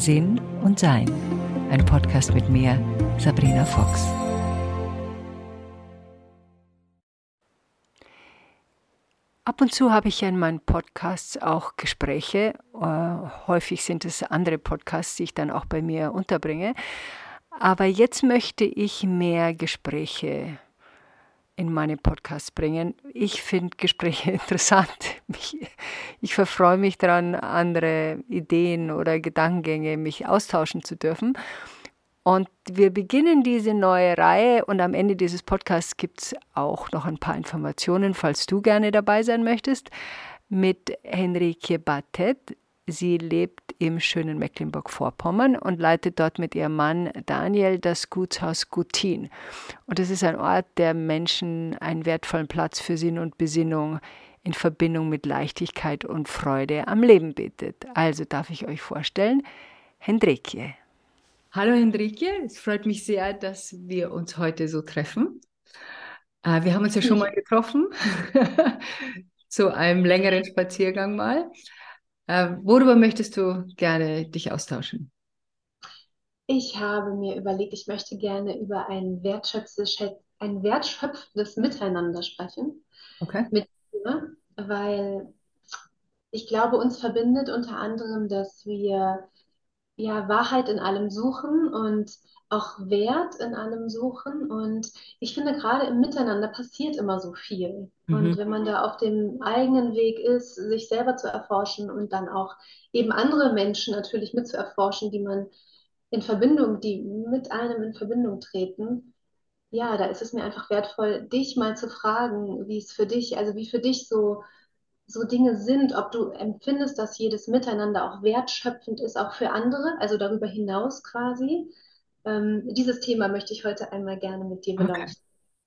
Sinn und Sein. Ein Podcast mit mir, Sabrina Fox. Ab und zu habe ich ja in meinen Podcasts auch Gespräche. Äh, häufig sind es andere Podcasts, die ich dann auch bei mir unterbringe. Aber jetzt möchte ich mehr Gespräche in meine Podcasts bringen. Ich finde Gespräche interessant. Ich, ich verfreue mich daran, andere Ideen oder Gedankengänge mich austauschen zu dürfen. Und wir beginnen diese neue Reihe und am Ende dieses Podcasts gibt es auch noch ein paar Informationen, falls du gerne dabei sein möchtest, mit Henrike Battet. Sie lebt im schönen Mecklenburg-Vorpommern und leitet dort mit ihrem Mann Daniel das Gutshaus Gutin. Und es ist ein Ort, der Menschen einen wertvollen Platz für Sinn und Besinnung in Verbindung mit Leichtigkeit und Freude am Leben bietet. Also darf ich euch vorstellen, Hendrikje. Hallo Hendrikje, es freut mich sehr, dass wir uns heute so treffen. Äh, wir haben uns ja schon mal getroffen, zu einem längeren Spaziergang mal. Äh, worüber möchtest du gerne dich austauschen? Ich habe mir überlegt, ich möchte gerne über ein wertschöpfendes, ein wertschöpfendes Miteinander sprechen. Okay. Mit dir, weil ich glaube, uns verbindet unter anderem, dass wir ja Wahrheit in allem suchen und auch Wert in allem suchen. Und ich finde, gerade im Miteinander passiert immer so viel. Mhm. Und wenn man da auf dem eigenen Weg ist, sich selber zu erforschen und dann auch eben andere Menschen natürlich mit zu erforschen, die man in Verbindung, die mit einem in Verbindung treten, ja, da ist es mir einfach wertvoll, dich mal zu fragen, wie es für dich, also wie für dich so so Dinge sind, ob du empfindest, dass jedes Miteinander auch wertschöpfend ist, auch für andere, also darüber hinaus quasi. Ähm, dieses Thema möchte ich heute einmal gerne mit dir beleuchten.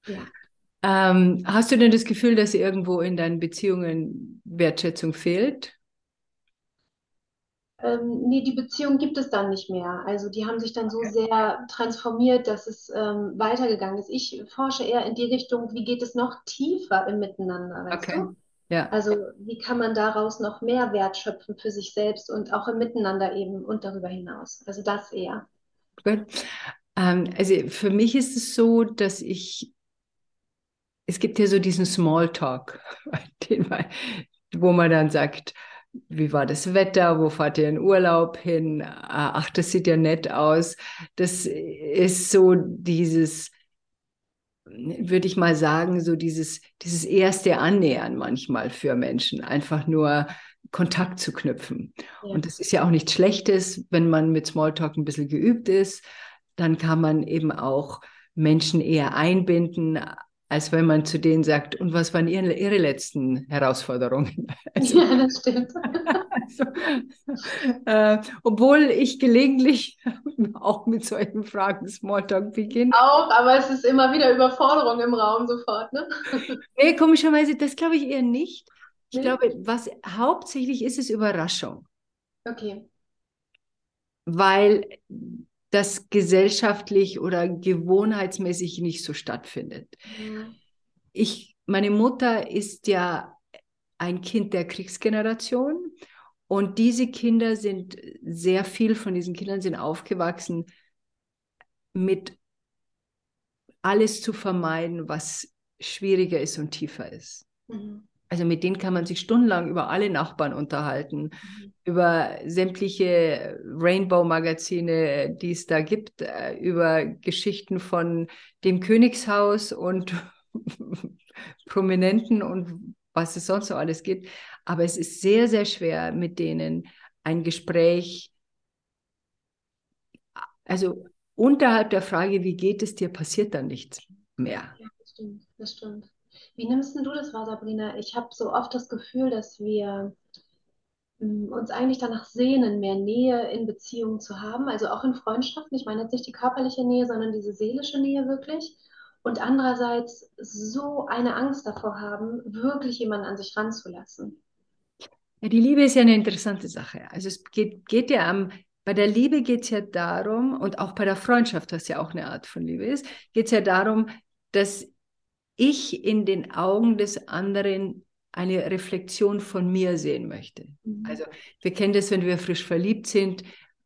Okay. Ja. Ähm, hast du denn das Gefühl, dass irgendwo in deinen Beziehungen Wertschätzung fehlt? Ähm, nee, die Beziehung gibt es dann nicht mehr. Also die haben sich dann so sehr transformiert, dass es ähm, weitergegangen ist. Ich forsche eher in die Richtung, wie geht es noch tiefer im Miteinander, okay. du? Ja. Also wie kann man daraus noch mehr Wert schöpfen für sich selbst und auch im Miteinander eben und darüber hinaus. Also das eher. Gut. Ähm, also für mich ist es so, dass ich, es gibt ja so diesen Smalltalk, wo man dann sagt, wie war das Wetter, wo fahrt ihr in Urlaub hin, ach, das sieht ja nett aus. Das ist so dieses, würde ich mal sagen, so dieses, dieses erste Annähern manchmal für Menschen, einfach nur Kontakt zu knüpfen. Ja. Und das ist ja auch nichts Schlechtes, wenn man mit Smalltalk ein bisschen geübt ist, dann kann man eben auch Menschen eher einbinden, als wenn man zu denen sagt, und was waren ihre, ihre letzten Herausforderungen? Also, ja, das stimmt. Also, äh, obwohl ich gelegentlich auch mit solchen Fragen Smalltalk beginne. Auch, aber es ist immer wieder Überforderung im Raum sofort, ne? nee, komischerweise, das glaube ich eher nicht. Ich nee. glaube, was hauptsächlich ist, ist Überraschung. Okay. Weil das gesellschaftlich oder gewohnheitsmäßig nicht so stattfindet. Mhm. Ich, meine Mutter ist ja ein Kind der Kriegsgeneration und diese Kinder sind, sehr viel von diesen Kindern sind aufgewachsen mit alles zu vermeiden, was schwieriger ist und tiefer ist. Mhm. Also mit denen kann man sich stundenlang über alle Nachbarn unterhalten, mhm. Über sämtliche Rainbow-Magazine, die es da gibt, äh, über Geschichten von dem Königshaus und Prominenten und was es sonst so alles gibt. Aber es ist sehr, sehr schwer, mit denen ein Gespräch, also unterhalb der Frage, wie geht es dir, passiert dann nichts mehr. Ja, das stimmt, das stimmt. Wie nimmst du das wahr, Sabrina? Ich habe so oft das Gefühl, dass wir uns eigentlich danach sehnen, mehr Nähe in Beziehungen zu haben, also auch in Freundschaften. Ich meine jetzt nicht die körperliche Nähe, sondern diese seelische Nähe wirklich. Und andererseits so eine Angst davor haben, wirklich jemanden an sich ranzulassen. Ja, die Liebe ist ja eine interessante Sache. Also es geht, geht ja am, bei der Liebe geht es ja darum, und auch bei der Freundschaft, was ja auch eine Art von Liebe ist, geht es ja darum, dass ich in den Augen des anderen eine Reflexion von mir sehen möchte. Mhm. Also wir kennen das, wenn wir frisch verliebt sind,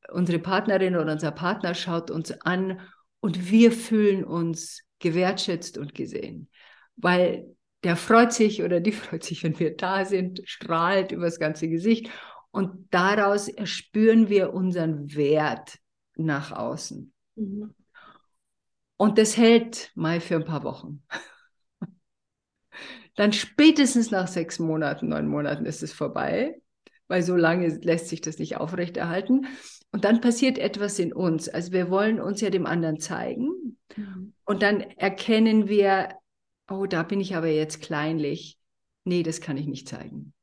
unsere Partnerin oder unser Partner schaut uns an und wir fühlen uns gewertschätzt und gesehen, weil der freut sich oder die freut sich, wenn wir da sind, strahlt über das ganze Gesicht und daraus spüren wir unseren Wert nach außen. Mhm. Und das hält mal für ein paar Wochen. Dann spätestens nach sechs Monaten, neun Monaten ist es vorbei, weil so lange lässt sich das nicht aufrechterhalten. Und dann passiert etwas in uns. Also wir wollen uns ja dem anderen zeigen. Mhm. Und dann erkennen wir, oh, da bin ich aber jetzt kleinlich. Nee, das kann ich nicht zeigen.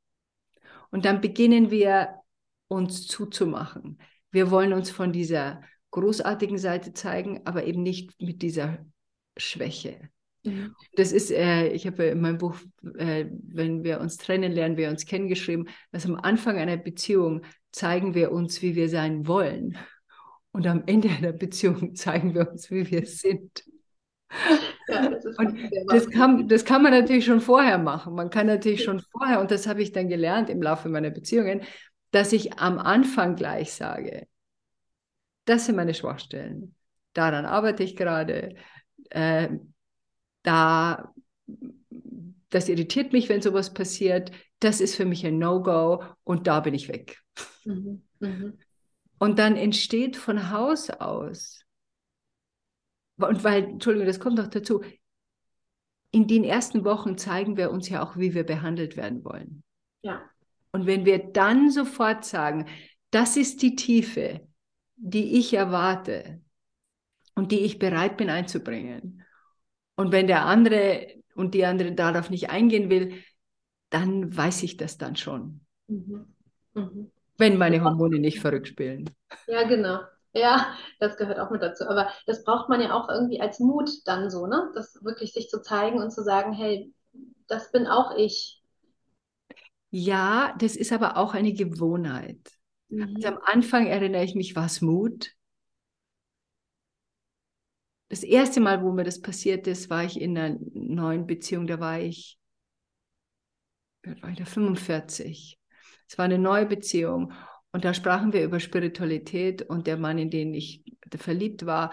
Und dann beginnen wir uns zuzumachen. Wir wollen uns von dieser großartigen Seite zeigen, aber eben nicht mit dieser Schwäche. Mhm. Das ist, äh, ich habe in meinem Buch, äh, wenn wir uns trennen, lernen wir uns kennen, geschrieben, dass am Anfang einer Beziehung zeigen wir uns, wie wir sein wollen. Und am Ende einer Beziehung zeigen wir uns, wie wir sind. Ja, das und das kann, das kann man natürlich schon vorher machen. Man kann natürlich schon vorher, und das habe ich dann gelernt im Laufe meiner Beziehungen, dass ich am Anfang gleich sage, das sind meine Schwachstellen. Daran arbeite ich gerade. Äh, da, das irritiert mich, wenn sowas passiert. Das ist für mich ein No-Go und da bin ich weg. Mhm. Mhm. Und dann entsteht von Haus aus, und weil, Entschuldigung, das kommt noch dazu, in den ersten Wochen zeigen wir uns ja auch, wie wir behandelt werden wollen. Ja. Und wenn wir dann sofort sagen, das ist die Tiefe, die ich erwarte und die ich bereit bin einzubringen. Und wenn der andere und die andere darauf nicht eingehen will, dann weiß ich das dann schon. Mhm. Mhm. Wenn meine Hormone nicht verrückt spielen. Ja, genau. Ja, das gehört auch mit dazu. Aber das braucht man ja auch irgendwie als Mut dann so, ne? Das wirklich sich zu zeigen und zu sagen, hey, das bin auch ich. Ja, das ist aber auch eine Gewohnheit. Mhm. Also am Anfang erinnere ich mich, war es Mut. Das erste Mal, wo mir das passiert ist, war ich in einer neuen Beziehung, da war ich, war ich da 45. Es war eine neue Beziehung und da sprachen wir über Spiritualität und der Mann, in den ich verliebt war,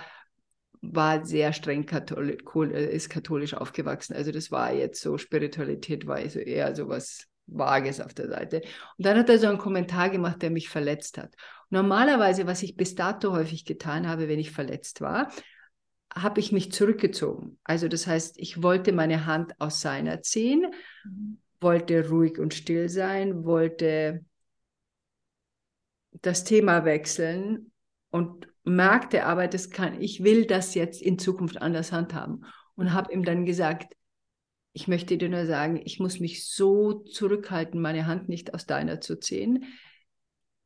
war sehr streng katholisch, ist katholisch aufgewachsen. Also das war jetzt so, Spiritualität war also eher so was Vages auf der Seite. Und dann hat er so einen Kommentar gemacht, der mich verletzt hat. Normalerweise, was ich bis dato häufig getan habe, wenn ich verletzt war, habe ich mich zurückgezogen. Also das heißt, ich wollte meine Hand aus seiner ziehen, wollte ruhig und still sein, wollte das Thema wechseln und merkte aber, das kann, ich will das jetzt in Zukunft anders handhaben. Und habe ihm dann gesagt, ich möchte dir nur sagen, ich muss mich so zurückhalten, meine Hand nicht aus deiner zu ziehen.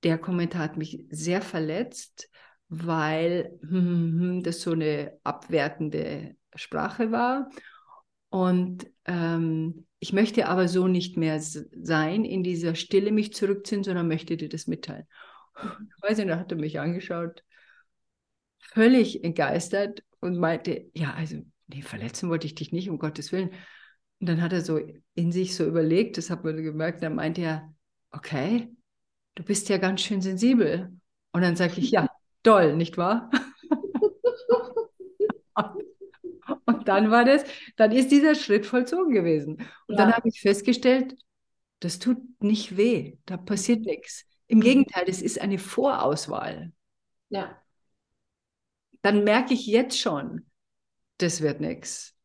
Der Kommentar hat mich sehr verletzt, weil das so eine abwertende Sprache war. Und ähm, ich möchte aber so nicht mehr sein, in dieser Stille mich zurückziehen, sondern möchte dir das mitteilen. Ich weiß nicht, da hat er mich angeschaut, völlig entgeistert und meinte, ja, also, nee, verletzen wollte ich dich nicht, um Gottes Willen. Und dann hat er so in sich so überlegt, das hat man gemerkt, dann meinte er, okay, du bist ja ganz schön sensibel. Und dann sage ich, ja, doll, nicht wahr? und dann war das, dann ist dieser Schritt vollzogen gewesen. Und ja. dann habe ich festgestellt, das tut nicht weh, da passiert nichts. Im mhm. Gegenteil, das ist eine Vorauswahl. Ja. Dann merke ich jetzt schon, das wird nichts.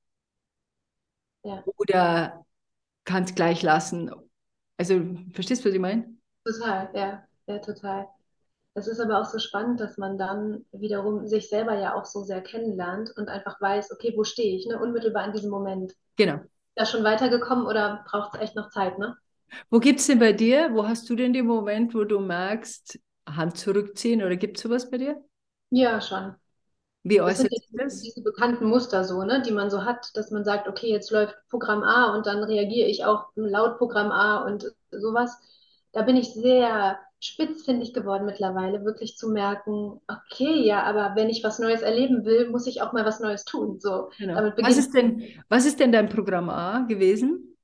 Ja. Oder kann es gleich lassen. Also, verstehst du, was ich meine? Total, ja, ja, total. Es ist aber auch so spannend, dass man dann wiederum sich selber ja auch so sehr kennenlernt und einfach weiß, okay, wo stehe ich, ne? Unmittelbar in diesem Moment. Genau. Da schon weitergekommen oder braucht es echt noch Zeit, ne? Wo gibt es denn bei dir, wo hast du denn den Moment, wo du merkst, Hand zurückziehen oder gibt es sowas bei dir? Ja, schon. Wie äußert sich das? Diese bekannten Muster so, ne, die man so hat, dass man sagt, okay, jetzt läuft Programm A und dann reagiere ich auch laut Programm A und sowas. Da bin ich sehr spitzfindig geworden mittlerweile, wirklich zu merken, okay, ja, aber wenn ich was Neues erleben will, muss ich auch mal was Neues tun. So, genau. was, ist denn, was ist denn dein Programm A gewesen?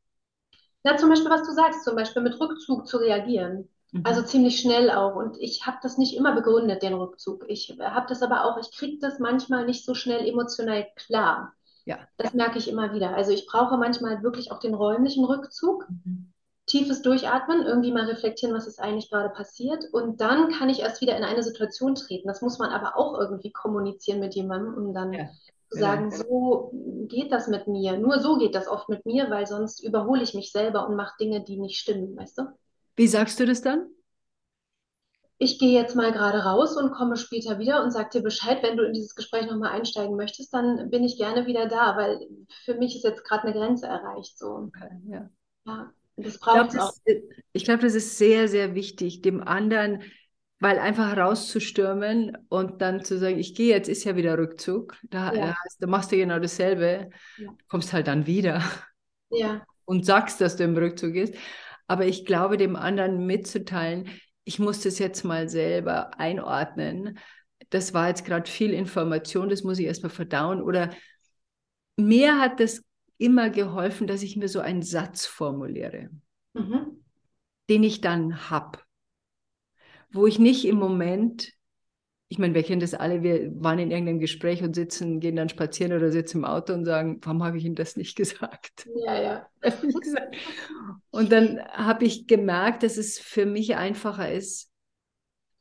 Ja, zum Beispiel, was du sagst, zum Beispiel mit Rückzug zu reagieren. Mhm. Also ziemlich schnell auch. Und ich habe das nicht immer begründet, den Rückzug. Ich habe das aber auch, ich kriege das manchmal nicht so schnell emotional klar. Ja. Das merke ich immer wieder. Also ich brauche manchmal wirklich auch den räumlichen Rückzug, Mhm. Tiefes Durchatmen, irgendwie mal reflektieren, was ist eigentlich gerade passiert. Und dann kann ich erst wieder in eine Situation treten. Das muss man aber auch irgendwie kommunizieren mit jemandem, um dann Ja, zu genau. sagen, so geht das mit mir. Nur so geht das oft mit mir, weil sonst überhole ich mich selber und mache Dinge, die nicht stimmen, weißt du? Wie sagst du das dann? Ich gehe jetzt mal gerade raus und komme später wieder und sag dir Bescheid, wenn du in dieses Gespräch nochmal einsteigen möchtest, dann bin ich gerne wieder da, weil für mich ist jetzt gerade eine Grenze erreicht. So. Okay, ja. Ja, das Ich glaube, das, ich glaub, das ist sehr, sehr wichtig, dem anderen, weil einfach rauszustürmen und dann zu sagen, ich gehe jetzt, ist ja wieder Rückzug. Da, Ja. da machst du genau dasselbe, Ja. kommst halt dann wieder Ja, und sagst, dass du im Rückzug bist. Aber ich glaube, dem anderen mitzuteilen, ich muss das jetzt mal selber einordnen. Das war jetzt gerade viel Information, das muss ich erstmal verdauen. Oder mir hat das immer geholfen, dass ich mir so einen Satz formuliere mhm. den ich dann habe. Wo ich nicht im Moment, ich meine, wir kennen das alle, wir waren in irgendeinem Gespräch und sitzen, gehen dann spazieren oder sitzen im Auto und sagen, warum habe ich Ihnen das nicht gesagt? Ja, ja. Und dann habe ich gemerkt, dass es für mich einfacher ist,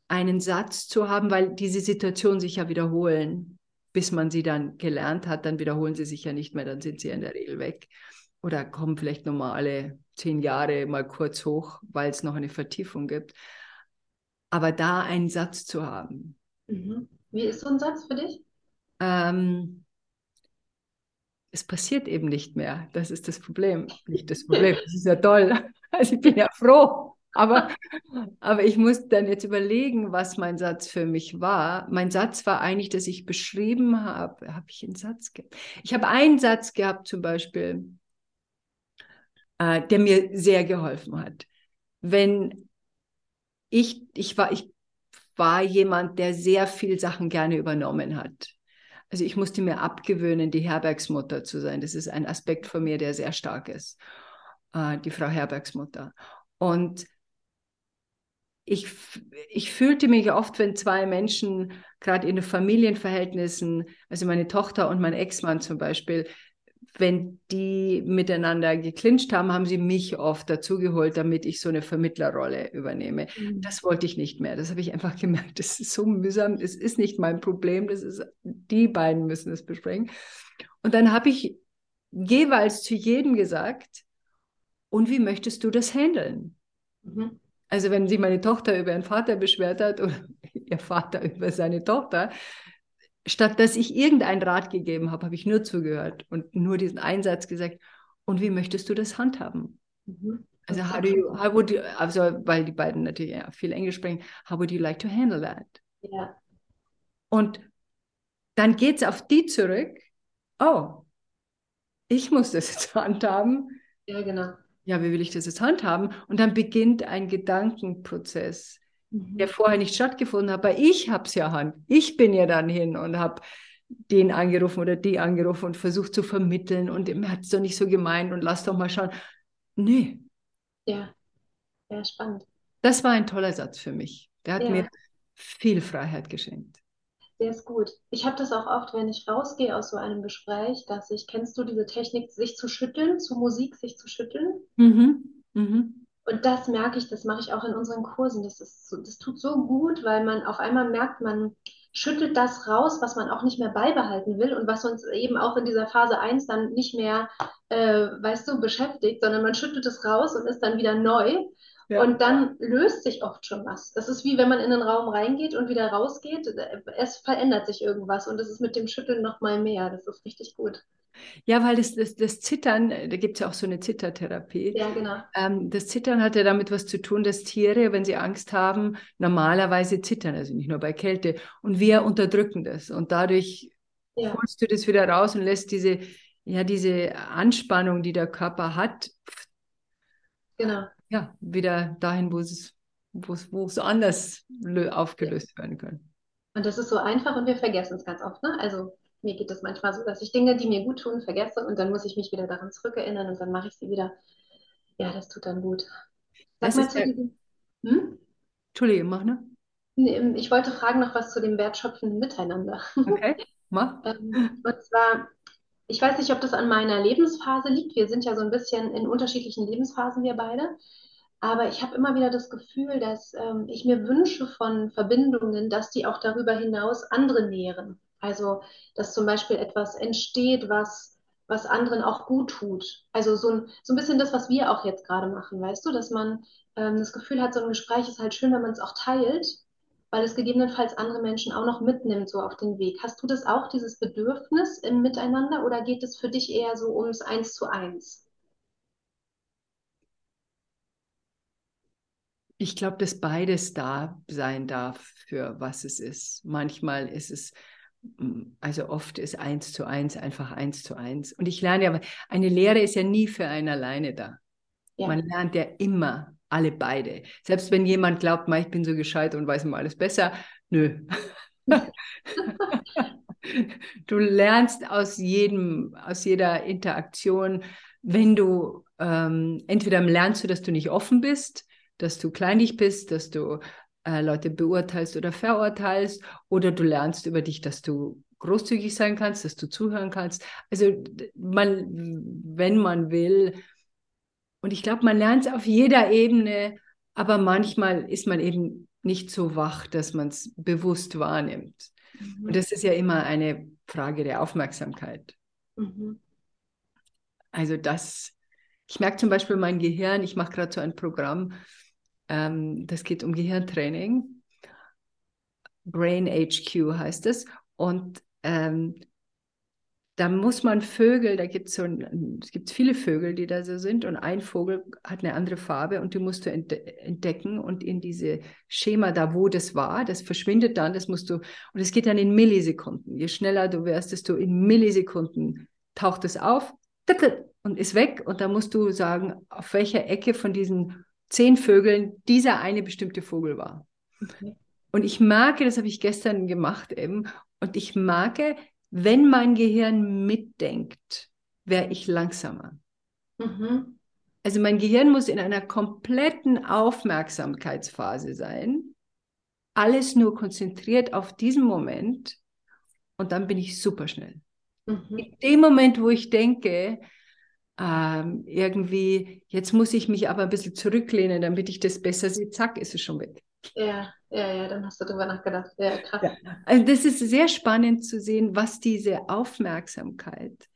einen Satz zu haben, weil diese Situationen sich ja wiederholen. Bis man sie dann gelernt hat, dann wiederholen sie sich ja nicht mehr, dann sind sie in der Regel weg. Oder kommen vielleicht nochmal alle zehn Jahre mal kurz hoch, weil es noch eine Vertiefung gibt. Aber da einen Satz zu haben. Mhm. Wie ist so ein Satz für dich? Ähm, es passiert eben nicht mehr. Das ist das Problem. Nicht das Problem. Das ist ja toll. Also ich bin ja froh. Aber, aber ich muss dann jetzt überlegen, was mein Satz für mich war. Mein Satz war eigentlich, dass ich beschrieben habe, habe ich einen Satz gehabt? Ich habe einen Satz gehabt zum Beispiel, äh, der mir sehr geholfen hat. Wenn ich, ich war, ich war jemand, der sehr viel Sachen gerne übernommen hat. Also ich musste mir abgewöhnen, die Herbergsmutter zu sein. Das ist ein Aspekt von mir, der sehr stark ist. Äh, die Frau Herbergsmutter. Und ich, ich fühlte mich oft, wenn zwei Menschen, gerade in den Familienverhältnissen, also meine Tochter und mein Ex-Mann zum Beispiel, wenn die miteinander geklincht haben, haben sie mich oft dazugeholt, damit ich so eine Vermittlerrolle übernehme. Mhm. Das wollte ich nicht mehr. Das habe ich einfach gemerkt. Das ist so mühsam. Das ist nicht mein Problem. Das ist, die beiden müssen es besprechen. Und dann habe ich jeweils zu jedem gesagt, und wie möchtest du das handeln? Mhm. Also wenn sich meine Tochter über ihren Vater beschwert hat oder ihr Vater über seine Tochter, statt dass ich irgendeinen Rat gegeben habe, habe ich nur zugehört und nur diesen Einsatz gesagt. Und wie möchtest du das handhaben? Mhm. Also how do you, how would you, also weil die beiden natürlich ja, viel Englisch sprechen, how would you like to handle that? Ja, Und dann geht es auf die zurück. Oh, ich muss das jetzt handhaben. ja, genau. Ja, wie will ich das jetzt handhaben? Und dann beginnt ein Gedankenprozess, Mhm. der vorher nicht stattgefunden hat. Aber ich habe es ja Hand. Ich bin ja dann hin und habe den angerufen oder die angerufen und versucht zu vermitteln und mir hat es doch nicht so gemeint und lass doch mal schauen. Nee, Ja, ja, spannend. das war ein toller Satz für mich. Der hat Ja. mir viel Freiheit geschenkt. Der ist gut. Ich habe das auch oft, wenn ich rausgehe aus so einem Gespräch, dass ich, kennst du diese Technik, sich zu schütteln, zu Musik sich zu schütteln? Mhm. Mhm. Und das merke ich, das mache ich auch in unseren Kursen. Das ist so, das tut so gut, weil man auf einmal merkt, man schüttelt das raus, was man auch nicht mehr beibehalten will und was uns eben auch in dieser Phase 1 dann nicht mehr, äh, weißt du, beschäftigt, sondern man schüttelt es raus und ist dann wieder neu. Ja. Und dann löst sich oft schon was. Das ist wie wenn man in den Raum reingeht und wieder rausgeht. Es verändert sich irgendwas und das ist mit dem Schütteln noch mal mehr. Das ist richtig gut. Ja, weil das, das, das Zittern, da gibt es ja auch so eine Zittertherapie. Ja, genau. Ähm, das Zittern hat ja damit was zu tun, dass Tiere, wenn sie Angst haben, normalerweise zittern, also nicht nur bei Kälte. Und wir unterdrücken das. Und dadurch Ja, holst du das wieder raus und lässt diese, ja, diese Anspannung, die der Körper hat, genau. Ja, wieder dahin, wo es, wo es, wo es anders lö- aufgelöst werden kann. Und das ist so einfach und wir vergessen es ganz oft, ne? Also mir geht es manchmal so, dass ich Dinge, die mir gut tun, vergesse und dann muss ich mich wieder daran zurückerinnern und dann mache ich sie wieder. Ja, das tut dann gut. Sag Das mal zu diesem, Hm? Entschuldige, mach ne? Nee, Ich wollte fragen noch was zu dem wertschöpfenden Miteinander. Okay, mach. Ähm, Und zwar, ich weiß nicht, ob das an meiner Lebensphase liegt. Wir sind ja so ein bisschen in unterschiedlichen Lebensphasen, wir beide. Aber ich habe immer wieder das Gefühl, dass ähm, ich mir wünsche von Verbindungen, dass die auch darüber hinaus andere nähren. Also, dass zum Beispiel etwas entsteht, was, was anderen auch gut tut. Also so ein, so ein bisschen das, was wir auch jetzt gerade machen, weißt du, dass man ähm, das Gefühl hat, so ein Gespräch ist halt schön, wenn man es auch teilt, weil es gegebenenfalls andere Menschen auch noch mitnimmt, so auf den Weg. Hast du das auch, dieses Bedürfnis im Miteinander, oder geht es für dich eher so ums Eins zu eins? Ich glaube, dass beides da sein darf, für was es ist. Manchmal ist es, mm, also oft ist eins zu eins einfach eins zu eins. Und ich lerne ja, eine Lehre ist ja nie für einen alleine da. Ja. Man lernt ja immer alle beide. Selbst wenn jemand glaubt, ich bin so gescheit und weiß immer alles besser, nö. du lernst aus jedem, aus jeder Interaktion, wenn du ähm, entweder lernst du, dass du nicht offen bist, dass du kleinlich bist, dass du äh, Leute beurteilst oder verurteilst, oder du lernst über dich, dass du großzügig sein kannst, dass du zuhören kannst. Also man, wenn man will, und ich glaube, man lernt es auf jeder Ebene, aber manchmal ist man eben nicht so wach, dass man es bewusst wahrnimmt. Mhm. Und das ist ja immer eine Frage der Aufmerksamkeit. Mhm. Also das, ich merke zum Beispiel mein Gehirn, ich mache gerade so ein Programm, ähm, das geht um Gehirntraining. Brain HQ heißt es. Und ähm, da muss man Vögel, da gibt so es gibt viele Vögel, die da so sind und ein Vogel hat eine andere Farbe und die musst du entdecken und in diese Schema da, wo das war, das verschwindet dann, das musst du, und es geht dann in Millisekunden. Je schneller du wärst, desto in Millisekunden taucht es auf und ist weg und da musst du sagen, auf welcher Ecke von diesen zehn Vögeln dieser eine bestimmte Vogel war. Okay. Und ich merke, das habe ich gestern gemacht eben, und ich merke, wenn mein Gehirn mitdenkt, wäre ich langsamer. Mhm. Also mein Gehirn muss in einer kompletten Aufmerksamkeitsphase sein, alles nur konzentriert auf diesen Moment und dann bin ich super schnell. Mhm. In dem Moment, wo ich denke, ähm, irgendwie, jetzt muss ich mich aber ein bisschen zurücklehnen, damit ich das besser sehe, zack, ist es schon weg. Ja, ja, ja, dann hast du darüber nachgedacht. Ja, krass. Ja. Also das ist sehr spannend zu sehen, was diese Aufmerksamkeit,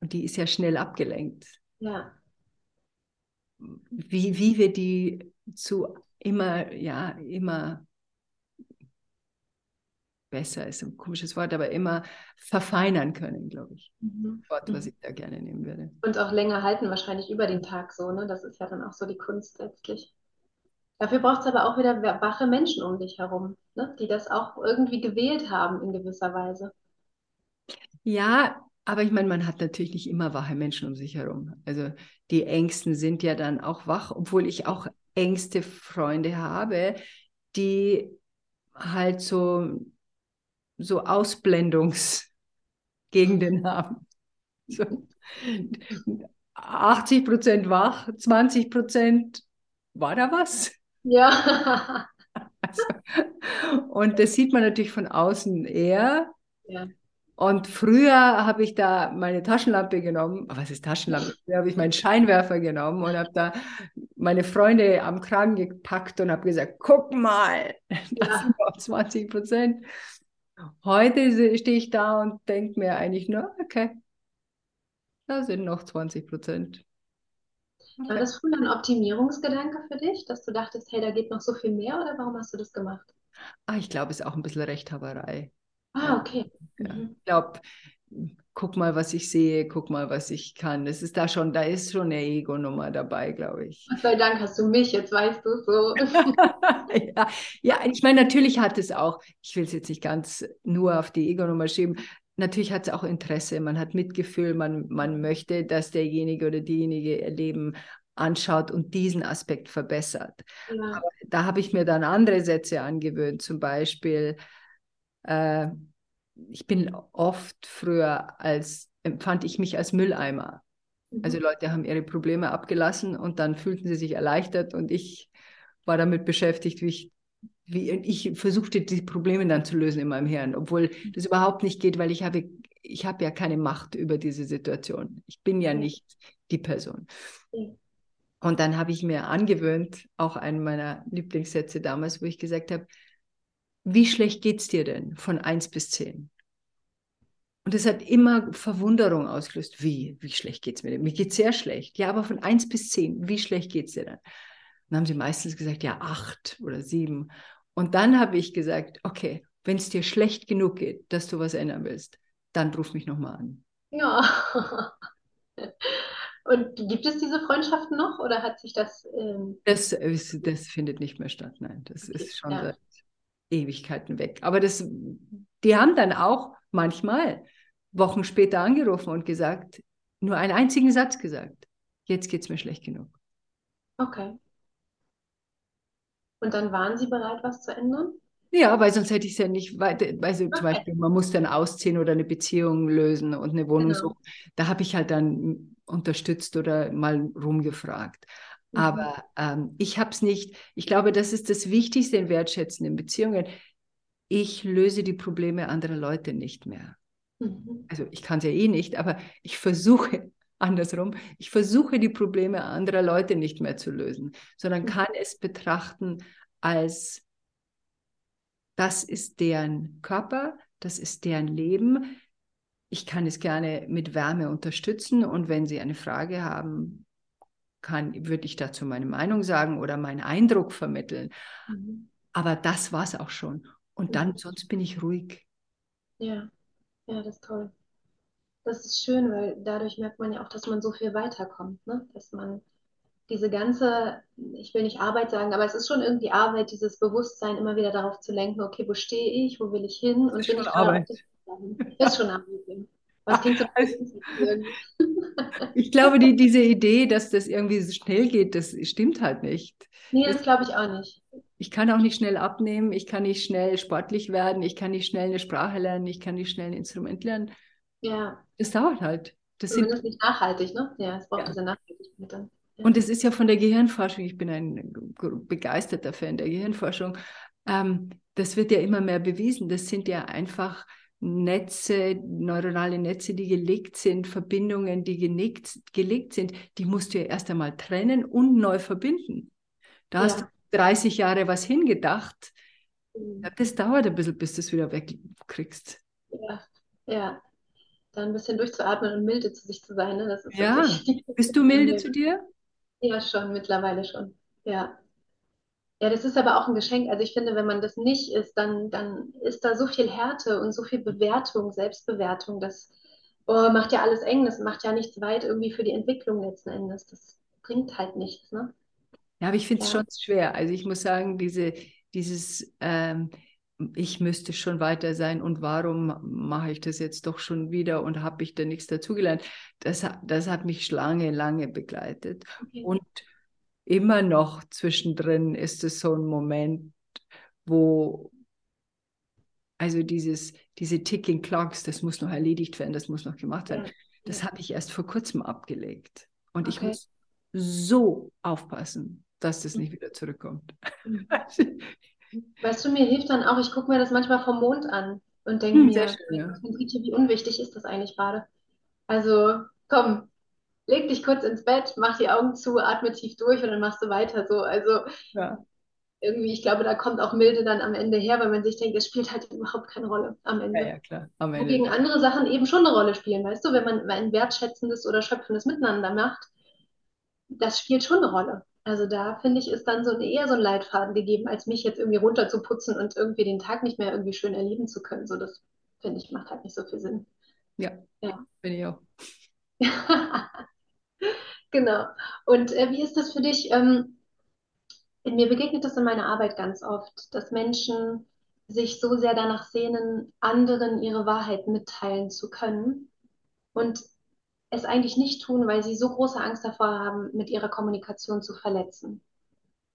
und die ist ja schnell abgelenkt. Ja. Wie, wie wir die zu immer, ja, immer besser ist ein komisches Wort, aber immer verfeinern können, glaube ich. Mhm. Wort, was mhm. ich da gerne nehmen würde. Und auch länger halten wahrscheinlich über den Tag so, ne? Das ist ja dann auch so die Kunst letztlich. Dafür braucht es aber auch wieder wache Menschen um dich herum, ne? die das auch irgendwie gewählt haben in gewisser Weise. Ja, aber ich meine, man hat natürlich nicht immer wache Menschen um sich herum. Also die Ängsten sind ja dann auch wach, obwohl ich auch Ängste Freunde habe, die halt so, so Ausblendungsgegenden haben. So. 80 Prozent wach, 20 Prozent war da was? Ja. Und das sieht man natürlich von außen eher. Ja. Und früher habe ich da meine Taschenlampe genommen. Was ist Taschenlampe? Früher habe ich meinen Scheinwerfer genommen und habe da meine Freunde am Kragen gepackt und habe gesagt, guck mal, das ja. sind noch 20 Prozent. Heute stehe ich da und denke mir eigentlich nur, okay, da sind noch 20 Prozent. Okay. War das früher ein Optimierungsgedanke für dich, dass du dachtest, hey, da geht noch so viel mehr oder warum hast du das gemacht? Ah, ich glaube, es ist auch ein bisschen Rechthaberei. Ah, okay. Ja. Mhm. Ich glaube, guck mal, was ich sehe, guck mal, was ich kann. Das ist da schon, da ist schon eine Ego-Nummer dabei, glaube ich. Gott sei Dank hast du mich, jetzt weißt du es so. ja, ja, ich meine, natürlich hat es auch, ich will es jetzt nicht ganz nur auf die Ego-Nummer schieben, natürlich hat es auch Interesse, man hat Mitgefühl, man, man möchte, dass derjenige oder diejenige ihr Leben anschaut und diesen Aspekt verbessert. Ja. da habe ich mir dann andere Sätze angewöhnt, zum Beispiel, äh, ich bin oft früher als, empfand ich mich als Mülleimer. Mhm. Also Leute haben ihre Probleme abgelassen und dann fühlten sie sich erleichtert und ich war damit beschäftigt, wie ich, wie ich versuchte, die Probleme dann zu lösen in meinem Hirn, obwohl das überhaupt nicht geht, weil ich habe, ich habe ja keine Macht über diese Situation. Ich bin ja nicht die Person. Und dann habe ich mir angewöhnt, auch einen meiner Lieblingssätze damals, wo ich gesagt habe, wie schlecht geht es dir denn von 1 bis 10? Und es hat immer Verwunderung ausgelöst. Wie? Wie schlecht geht es mir denn? Mir geht es sehr schlecht. Ja, aber von 1 bis 10, wie schlecht geht es dir dann? Dann haben sie meistens gesagt, ja, 8 oder 7. Und dann habe ich gesagt, okay, wenn es dir schlecht genug geht, dass du was ändern willst, dann ruf mich nochmal an. Ja. Und gibt es diese Freundschaften noch oder hat sich das. Ähm... Das, ist, das findet nicht mehr statt, nein. Das okay, ist schon ja. seit Ewigkeiten weg. Aber das, die haben dann auch manchmal Wochen später angerufen und gesagt, nur einen einzigen Satz gesagt. Jetzt geht es mir schlecht genug. Okay. Und dann waren Sie bereit, was zu ändern? Ja, weil sonst hätte ich es ja nicht weiter. Also okay. zum Beispiel, man muss dann ausziehen oder eine Beziehung lösen und eine Wohnung genau. suchen. Da habe ich halt dann unterstützt oder mal rumgefragt. Mhm. Aber ähm, ich habe es nicht. Ich glaube, das ist das Wichtigste in wertschätzenden Beziehungen. Ich löse die Probleme anderer Leute nicht mehr. Mhm. Also ich kann es ja eh nicht, aber ich versuche andersrum, ich versuche die Probleme anderer Leute nicht mehr zu lösen, sondern mhm. kann es betrachten als, das ist deren Körper, das ist deren Leben. Ich kann es gerne mit Wärme unterstützen und wenn Sie eine Frage haben, kann, würde ich dazu meine Meinung sagen oder meinen Eindruck vermitteln. Mhm. Aber das war es auch schon. Und dann, sonst bin ich ruhig. Ja. Ja, das ist toll. Das ist schön, weil dadurch merkt man ja auch, dass man so viel weiterkommt, ne? Dass man diese ganze, ich will nicht Arbeit sagen, aber es ist schon irgendwie Arbeit, dieses Bewusstsein immer wieder darauf zu lenken, okay, wo stehe ich, wo will ich hin und bin ich Arbeit. Das ist schon Arbeit. Was klingt so Ich glaube, die, diese Idee, dass das irgendwie so schnell geht, das stimmt halt nicht. Nee, das glaube ich auch nicht ich kann auch nicht schnell abnehmen, ich kann nicht schnell sportlich werden, ich kann nicht schnell eine Sprache lernen, ich kann nicht schnell ein Instrument lernen. Ja. Das dauert halt. Das sind, nicht nachhaltig, ne? Ja, es braucht ja. diese Nachhaltigkeit dann. Ja. Und es ist ja von der Gehirnforschung, ich bin ein begeisterter Fan der Gehirnforschung, ähm, das wird ja immer mehr bewiesen. Das sind ja einfach Netze, neuronale Netze, die gelegt sind, Verbindungen, die genickt, gelegt sind, die musst du ja erst einmal trennen und neu verbinden. Da ja. hast du 30 Jahre was hingedacht. Mhm. Das dauert ein bisschen, bis du es wieder wegkriegst. Ja, ja. Dann ein bisschen durchzuatmen und milde zu sich zu sein. Ne? Das ist ja. Bist du milde zu dir? Ja, schon, mittlerweile schon. Ja. Ja, das ist aber auch ein Geschenk. Also ich finde, wenn man das nicht ist, dann, dann ist da so viel Härte und so viel Bewertung, Selbstbewertung. Das oh, macht ja alles eng, das macht ja nichts weit irgendwie für die Entwicklung letzten Endes. Das bringt halt nichts, ne? Ja, aber ich finde es ja. schon schwer. Also ich muss sagen, diese, dieses, ähm, ich müsste schon weiter sein und warum mache ich das jetzt doch schon wieder und habe ich da nichts dazugelernt, das, das hat mich lange, lange begleitet. Okay. Und immer noch zwischendrin ist es so ein Moment, wo, also dieses, diese Ticking Clocks, das muss noch erledigt werden, das muss noch gemacht werden, ja. das habe ich erst vor kurzem abgelegt. Und okay. ich muss so aufpassen, dass das nicht wieder zurückkommt. Weißt du, mir hilft dann auch, ich gucke mir das manchmal vom Mond an und denke hm, mir, schön, ja. wie unwichtig ist das eigentlich gerade? Also komm, leg dich kurz ins Bett, mach die Augen zu, atme tief durch und dann machst du weiter so. Also ja. irgendwie, ich glaube, da kommt auch Milde dann am Ende her, weil man sich denkt, es spielt halt überhaupt keine Rolle am Ende. Ja, ja klar. Am Ende. Wogegen andere Sachen eben schon eine Rolle spielen, weißt du, wenn man ein wertschätzendes oder schöpfendes Miteinander macht, das spielt schon eine Rolle. Also da finde ich, ist dann so eher so ein Leitfaden gegeben, als mich jetzt irgendwie runterzuputzen und irgendwie den Tag nicht mehr irgendwie schön erleben zu können. So, das finde ich, macht halt nicht so viel Sinn. Ja, ja. bin ich auch. genau. Und äh, wie ist das für dich? Ähm, mir begegnet das in meiner Arbeit ganz oft, dass Menschen sich so sehr danach sehnen, anderen ihre Wahrheit mitteilen zu können. Und es eigentlich nicht tun, weil sie so große Angst davor haben, mit ihrer Kommunikation zu verletzen.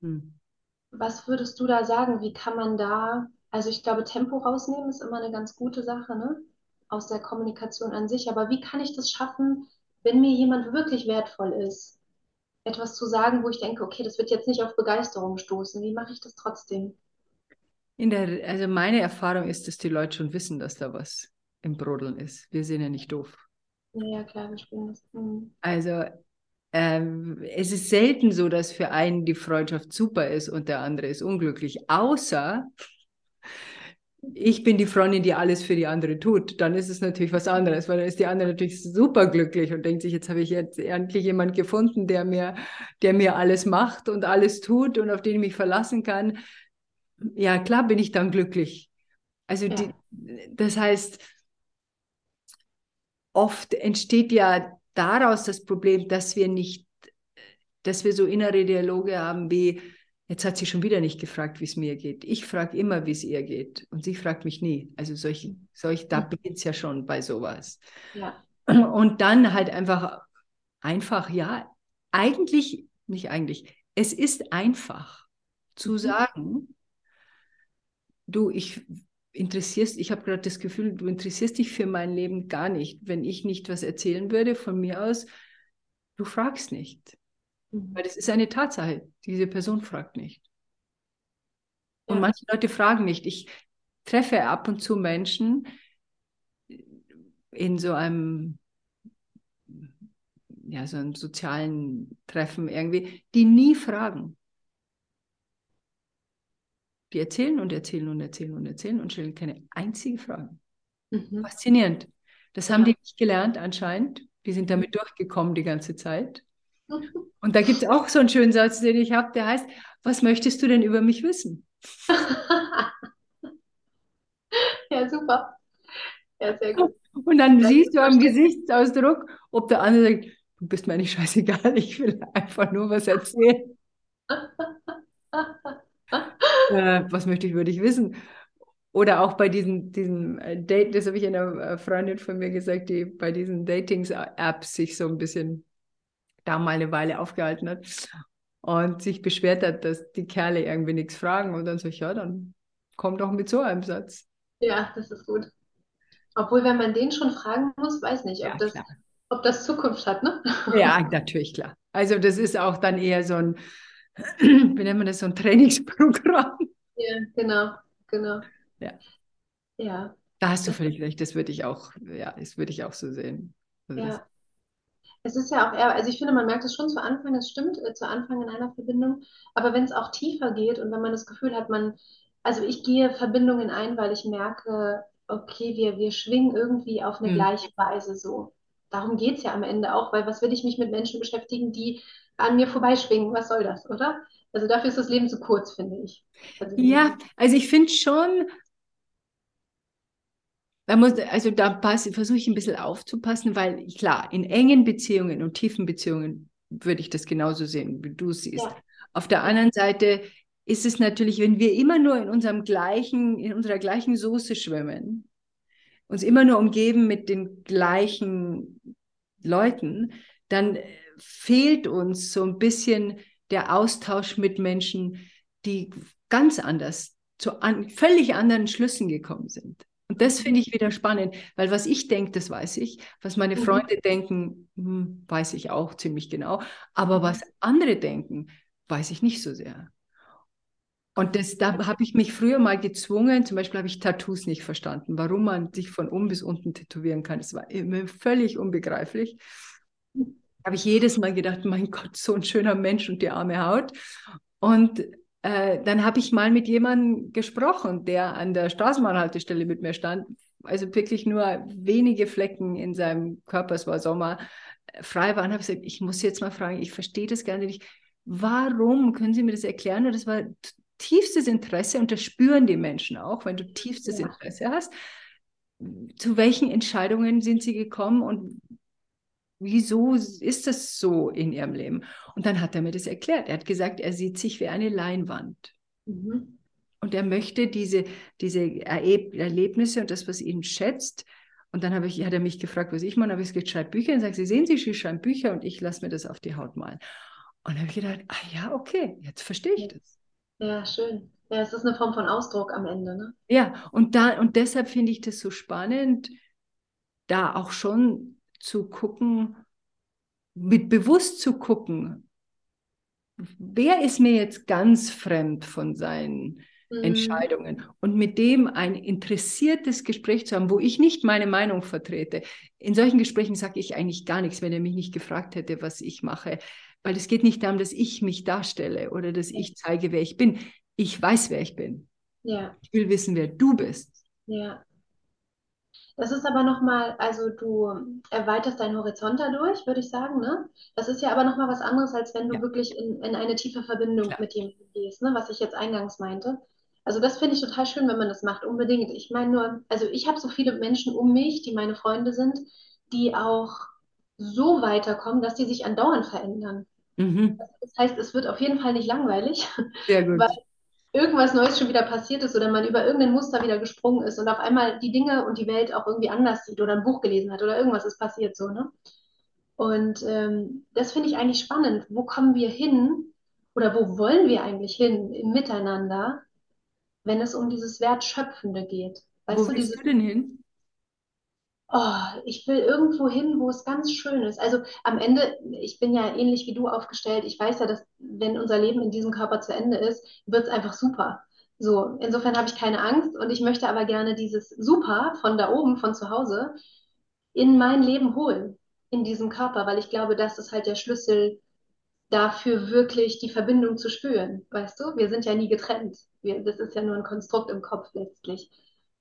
Hm. Was würdest du da sagen? Wie kann man da, also ich glaube, Tempo rausnehmen ist immer eine ganz gute Sache, ne? Aus der Kommunikation an sich. Aber wie kann ich das schaffen, wenn mir jemand wirklich wertvoll ist, etwas zu sagen, wo ich denke, okay, das wird jetzt nicht auf Begeisterung stoßen. Wie mache ich das trotzdem? In der, also meine Erfahrung ist, dass die Leute schon wissen, dass da was im Brodeln ist. Wir sind ja nicht doof. Ja, klar, wir spielen das. Mhm. Also ähm, es ist selten so, dass für einen die Freundschaft super ist und der andere ist unglücklich, außer ich bin die Freundin, die alles für die andere tut, dann ist es natürlich was anderes, weil dann ist die andere natürlich super glücklich und denkt sich, jetzt habe ich jetzt endlich jemand gefunden, der mir, der mir alles macht und alles tut und auf den ich mich verlassen kann. Ja, klar bin ich dann glücklich. Also ja. die, das heißt, oft entsteht ja daraus das Problem, dass wir nicht, dass wir so innere Dialoge haben wie, Jetzt hat sie schon wieder nicht gefragt, wie es mir geht. Ich frage immer, wie es ihr geht. Und sie fragt mich nie. Also solch, solch, da beginnt es ja schon bei sowas. Ja. Und dann halt einfach, einfach, ja, eigentlich, nicht eigentlich, es ist einfach zu mhm. sagen, du, ich interessierst, ich habe gerade das Gefühl, du interessierst dich für mein Leben gar nicht. Wenn ich nicht was erzählen würde von mir aus, du fragst nicht. Mhm. Weil das ist eine Tatsache. Diese Person fragt nicht. Und ja. manche Leute fragen nicht. Ich treffe ab und zu Menschen in so einem, ja, so einem sozialen Treffen irgendwie, die nie fragen. Die erzählen und erzählen und erzählen und erzählen und stellen keine einzige Frage. Mhm. Faszinierend. Das haben ja. die nicht gelernt anscheinend. Die sind damit durchgekommen die ganze Zeit. Und da gibt es auch so einen schönen Satz, den ich habe, der heißt, was möchtest du denn über mich wissen? ja, super. Ja, sehr gut. Und dann ja, siehst du am Gesichtsausdruck, ob der andere sagt, du bist mir nicht scheißegal, ich will einfach nur was erzählen. Äh, was möchte ich über dich wissen? Oder auch bei diesen, diesen äh, Date, das habe ich einer äh, Freundin von mir gesagt, die bei diesen Datings-Apps sich so ein bisschen da mal eine Weile aufgehalten hat und sich beschwert hat, dass die Kerle irgendwie nichts fragen. Und dann sage ich, ja, dann komm doch mit so einem Satz. Ja, das ist gut. Obwohl, wenn man den schon fragen muss, weiß nicht, ob, ja, das, ob das Zukunft hat, ne? Ja, natürlich, klar. Also das ist auch dann eher so ein, wie nennt man das, so ein Trainingsprogramm. Ja, genau, genau. Ja. Ja. Da hast du völlig recht, das würde ich auch, ja, das würde ich auch so sehen. Also ja. Es ist ja auch eher, also ich finde, man merkt es schon zu Anfang, das stimmt, äh, zu Anfang in einer Verbindung. Aber wenn es auch tiefer geht und wenn man das Gefühl hat, man, also ich gehe Verbindungen ein, weil ich merke, okay, wir, wir schwingen irgendwie auf eine hm. gleiche Weise so. Darum geht es ja am Ende auch, weil was will ich mich mit Menschen beschäftigen, die an mir vorbeischwingen? Was soll das, oder? Also dafür ist das Leben zu kurz, finde ich. Also ja, also ich finde schon, da muss, also da versuche ich ein bisschen aufzupassen, weil klar, in engen Beziehungen und tiefen Beziehungen würde ich das genauso sehen, wie du es siehst. Ja. Auf der anderen Seite ist es natürlich, wenn wir immer nur in unserem gleichen, in unserer gleichen Soße schwimmen, uns immer nur umgeben mit den gleichen Leuten, dann fehlt uns so ein bisschen der Austausch mit Menschen, die ganz anders zu an, völlig anderen Schlüssen gekommen sind. Und das finde ich wieder spannend, weil was ich denke, das weiß ich. Was meine mhm. Freunde mhm. denken, hm, weiß ich auch ziemlich genau. Aber was andere denken, weiß ich nicht so sehr. Und das, da habe ich mich früher mal gezwungen, zum Beispiel habe ich Tattoos nicht verstanden, warum man sich von oben bis unten tätowieren kann. Das war mir völlig unbegreiflich. Habe ich jedes Mal gedacht, mein Gott, so ein schöner Mensch und die arme Haut. Und äh, dann habe ich mal mit jemandem gesprochen, der an der Straßenbahnhaltestelle mit mir stand. Also wirklich nur wenige Flecken in seinem Körper, es war Sommer, äh, frei waren. habe ich gesagt, ich muss jetzt mal fragen, ich verstehe das gerne nicht. Warum? Können Sie mir das erklären? Und das war tiefstes Interesse und das spüren die Menschen auch, wenn du tiefstes ja. Interesse hast. Zu welchen Entscheidungen sind sie gekommen und wieso ist das so in ihrem Leben? Und dann hat er mir das erklärt. Er hat gesagt, er sieht sich wie eine Leinwand. Mhm. Und er möchte diese, diese Erlebnisse und das, was ihn schätzt. Und dann habe ich, hat er mich gefragt, was ich mache. habe ich gesagt, schreib Bücher. Und sagt, Sie sehen, Sie schreiben Bücher und ich lasse mir das auf die Haut malen. Und dann habe ich gedacht, ah ja, okay, jetzt verstehe ich das. Ja, schön. Ja, es ist eine Form von Ausdruck am Ende, ne? Ja, und da, und deshalb finde ich das so spannend, da auch schon zu gucken, mit bewusst zu gucken, wer ist mir jetzt ganz fremd von seinen mhm. Entscheidungen? Und mit dem ein interessiertes Gespräch zu haben, wo ich nicht meine Meinung vertrete. In solchen Gesprächen sage ich eigentlich gar nichts, wenn er mich nicht gefragt hätte, was ich mache. Weil es geht nicht darum, dass ich mich darstelle oder dass ich zeige, wer ich bin. Ich weiß, wer ich bin. Ja. Ich will wissen, wer du bist. Ja. Das ist aber nochmal, also du erweiterst deinen Horizont dadurch, würde ich sagen, ne? Das ist ja aber nochmal was anderes, als wenn du ja. wirklich in, in eine tiefe Verbindung Klar. mit jemandem gehst, ne? Was ich jetzt eingangs meinte. Also das finde ich total schön, wenn man das macht, unbedingt. Ich meine nur, also ich habe so viele Menschen um mich, die meine Freunde sind, die auch so weiterkommen, dass die sich andauernd verändern. Mhm. Das heißt, es wird auf jeden Fall nicht langweilig, Sehr gut. weil irgendwas Neues schon wieder passiert ist oder man über irgendein Muster wieder gesprungen ist und auf einmal die Dinge und die Welt auch irgendwie anders sieht oder ein Buch gelesen hat oder irgendwas ist passiert so, ne? Und ähm, das finde ich eigentlich spannend. Wo kommen wir hin oder wo wollen wir eigentlich hin im Miteinander, wenn es um dieses Wertschöpfende geht? Weißt wo du, willst du denn hin? oh, ich will irgendwo hin, wo es ganz schön ist. Also am Ende, ich bin ja ähnlich wie du aufgestellt. Ich weiß ja, dass wenn unser Leben in diesem Körper zu Ende ist, wird es einfach super. So, insofern habe ich keine Angst und ich möchte aber gerne dieses Super von da oben, von zu Hause, in mein Leben holen, in diesem Körper, weil ich glaube, das ist halt der Schlüssel dafür, wirklich die Verbindung zu spüren. Weißt du, wir sind ja nie getrennt. Wir, das ist ja nur ein Konstrukt im Kopf letztlich.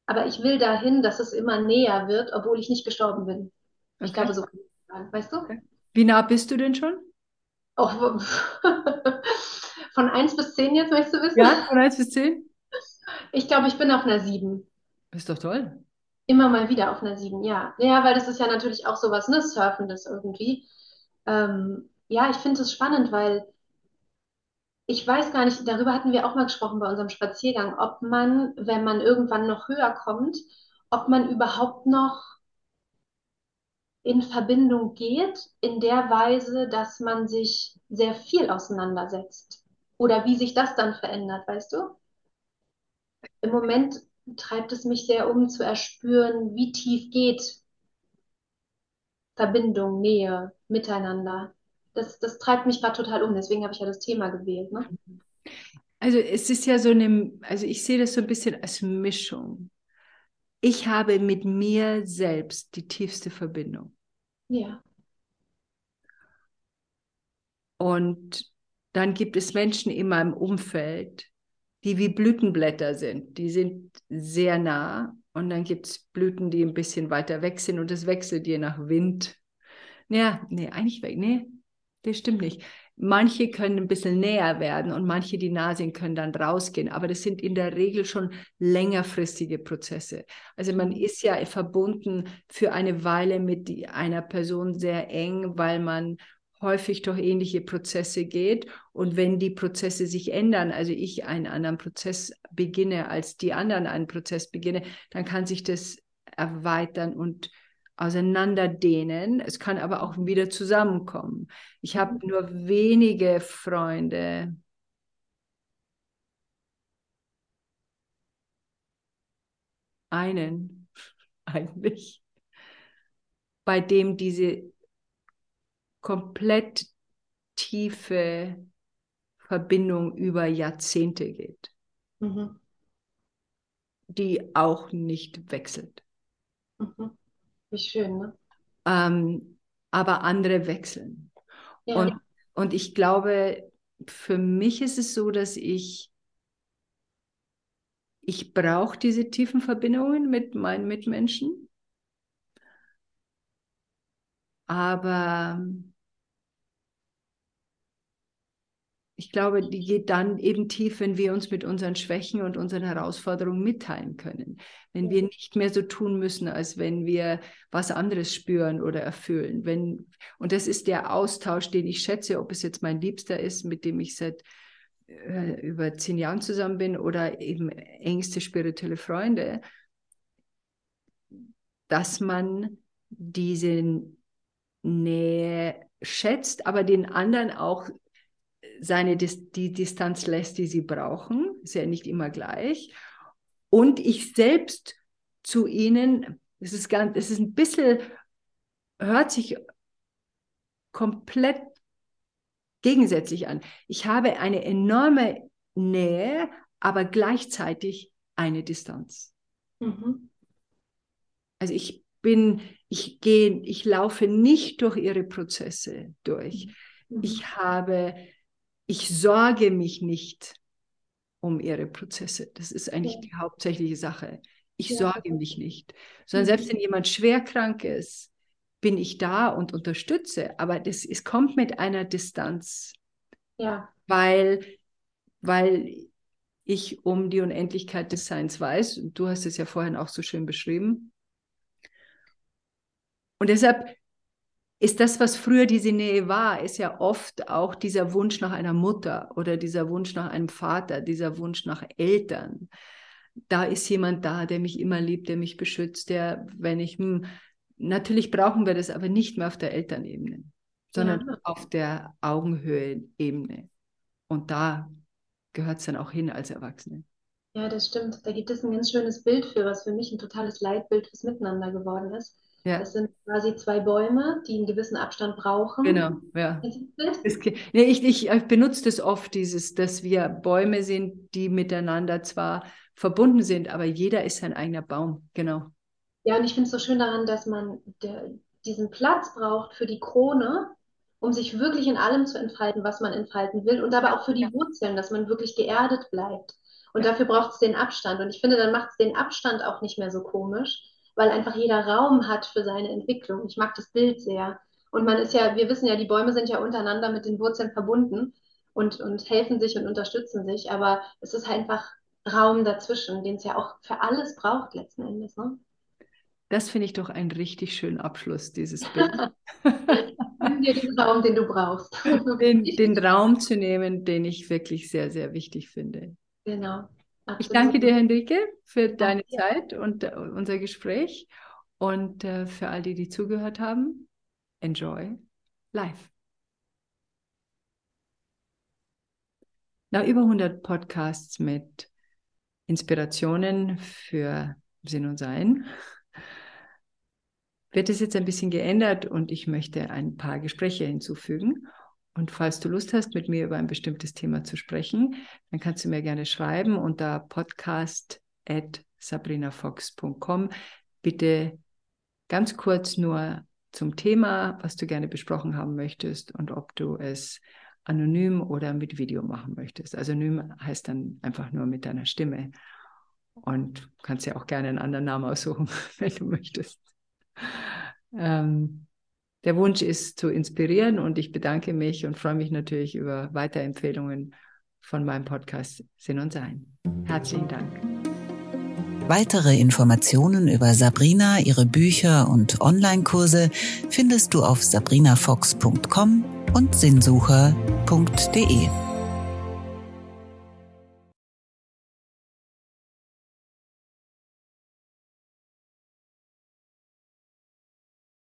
Aber ich will dahin, dass es immer näher wird, obwohl ich nicht gestorben bin. Okay. Ich glaube, so kann ich sagen. Weißt du? Okay. Wie nah bist du denn schon? Oh, von 1 bis 10 jetzt, möchtest du wissen? Ja, von 1 bis 10? Ich glaube, ich bin auf einer 7. Ist doch toll. Immer mal wieder auf einer 7, ja. Ja, weil das ist ja natürlich auch sowas, ne, Surfendes irgendwie. Ähm, ja, ich finde es spannend, weil ich weiß gar nicht, darüber hatten wir auch mal gesprochen bei unserem Spaziergang, ob man, wenn man irgendwann noch höher kommt, ob man überhaupt noch in Verbindung geht, in der Weise, dass man sich sehr viel auseinandersetzt. Oder wie sich das dann verändert, weißt du? Im Moment treibt es mich sehr um zu erspüren, wie tief geht Verbindung, Nähe, Miteinander das, das treibt mich gerade total um. Deswegen habe ich ja das Thema gewählt. Ne? Also es ist ja so eine, also ich sehe das so ein bisschen als Mischung. Ich habe mit mir selbst die tiefste Verbindung. Ja. Und dann gibt es Menschen in meinem Umfeld, die wie Blütenblätter sind. Die sind sehr nah. Und dann gibt es Blüten, die ein bisschen weiter weg sind und es wechselt je nach Wind. Ja, nee, eigentlich weg. Nee, das stimmt nicht. Manche können ein bisschen näher werden und manche, die nah sind, können dann rausgehen. Aber das sind in der Regel schon längerfristige Prozesse. Also man ist ja verbunden für eine Weile mit einer Person sehr eng, weil man häufig durch ähnliche Prozesse geht. Und wenn die Prozesse sich ändern, also ich einen anderen Prozess beginne, als die anderen einen Prozess beginne, dann kann sich das erweitern und auseinanderdehnen. Es kann aber auch wieder zusammenkommen. Ich habe mhm. nur wenige Freunde. Einen eigentlich, bei dem diese komplett tiefe Verbindung über Jahrzehnte geht, mhm. die auch nicht wechselt. Mhm. Wie schön, ne? Ähm, aber andere wechseln. Ja. Und, und ich glaube, für mich ist es so, dass ich, ich brauche diese tiefen Verbindungen mit meinen Mitmenschen. Aber ich glaube, die geht dann eben tief, wenn wir uns mit unseren Schwächen und unseren Herausforderungen mitteilen können. Wenn wir nicht mehr so tun müssen, als wenn wir was anderes spüren oder erfüllen. Wenn, und das ist der Austausch, den ich schätze, ob es jetzt mein Liebster ist, mit dem ich seit äh, über zehn Jahren zusammen bin oder eben engste spirituelle Freunde, dass man diese Nähe schätzt, aber den anderen auch seine die Distanz lässt, die sie brauchen. Ist ja nicht immer gleich. Und ich selbst zu ihnen, es ist ganz, es ist ein bisschen, hört sich komplett gegensätzlich an. Ich habe eine enorme Nähe, aber gleichzeitig eine Distanz. Mhm. Also ich bin, ich gehe, ich laufe nicht durch ihre Prozesse durch. Mhm. Ich habe, ich sorge mich nicht um ihre Prozesse. Das ist eigentlich ja. die hauptsächliche Sache. Ich ja. sorge mich nicht, sondern mhm. selbst wenn jemand schwer krank ist, bin ich da und unterstütze. Aber das, es kommt mit einer Distanz. Ja. Weil, weil ich um die Unendlichkeit des Seins weiß. Und du hast es ja vorhin auch so schön beschrieben. Und deshalb ist das, was früher diese Nähe war, ist ja oft auch dieser Wunsch nach einer Mutter oder dieser Wunsch nach einem Vater, dieser Wunsch nach Eltern. Da ist jemand da, der mich immer liebt, der mich beschützt, der, wenn ich, hm, natürlich brauchen wir das aber nicht mehr auf der Elternebene, sondern ja. auf der Augenhöhe-Ebene. Und da gehört es dann auch hin als Erwachsene. Ja, das stimmt. Da gibt es ein ganz schönes Bild für, was für mich ein totales Leitbild fürs Miteinander geworden ist. Ja. Das sind quasi zwei Bäume, die einen gewissen Abstand brauchen. Genau, ja. Das, nee, ich, ich, benutze das oft, dieses, dass wir Bäume sind, die miteinander zwar verbunden sind, aber jeder ist sein eigener Baum. Genau. Ja, und ich finde es so schön daran, dass man der, diesen Platz braucht für die Krone, um sich wirklich in allem zu entfalten, was man entfalten will, und aber auch für die ja. Wurzeln, dass man wirklich geerdet bleibt. Und ja. dafür braucht es den Abstand. Und ich finde, dann macht es den Abstand auch nicht mehr so komisch, weil einfach jeder Raum hat für seine Entwicklung. Ich mag das Bild sehr. Und man ist ja, wir wissen ja, die Bäume sind ja untereinander mit den Wurzeln verbunden und, und helfen sich und unterstützen sich, aber es ist halt einfach Raum dazwischen, den es ja auch für alles braucht letzten Endes. Ne? Das finde ich doch einen richtig schönen Abschluss, dieses Bild. Nimm dir den Raum, den du brauchst. Den, den Raum zu nehmen, den ich wirklich sehr, sehr wichtig finde. Genau. Absolut. Ich danke dir, Henrike, für deine ja. Zeit und uh, unser Gespräch und uh, für all die, die zugehört haben. Enjoy life. Nach über 100 Podcasts mit Inspirationen für Sinn und Sein wird es jetzt ein bisschen geändert und ich möchte ein paar Gespräche hinzufügen. Und falls du Lust hast, mit mir über ein bestimmtes Thema zu sprechen, dann kannst du mir gerne schreiben unter podcast.sabrinafox.com. Bitte ganz kurz nur zum Thema, was du gerne besprochen haben möchtest und ob du es anonym oder mit Video machen möchtest. Anonym heißt dann einfach nur mit deiner Stimme. Und kannst ja auch gerne einen anderen Namen aussuchen, wenn du möchtest. Ähm, der Wunsch ist zu inspirieren und ich bedanke mich und freue mich natürlich über Weiterempfehlungen von meinem Podcast Sinn und Sein. Herzlichen Dank. Weitere Informationen über Sabrina, ihre Bücher und Online-Kurse findest du auf sabrinafox.com und sinnsucher.de.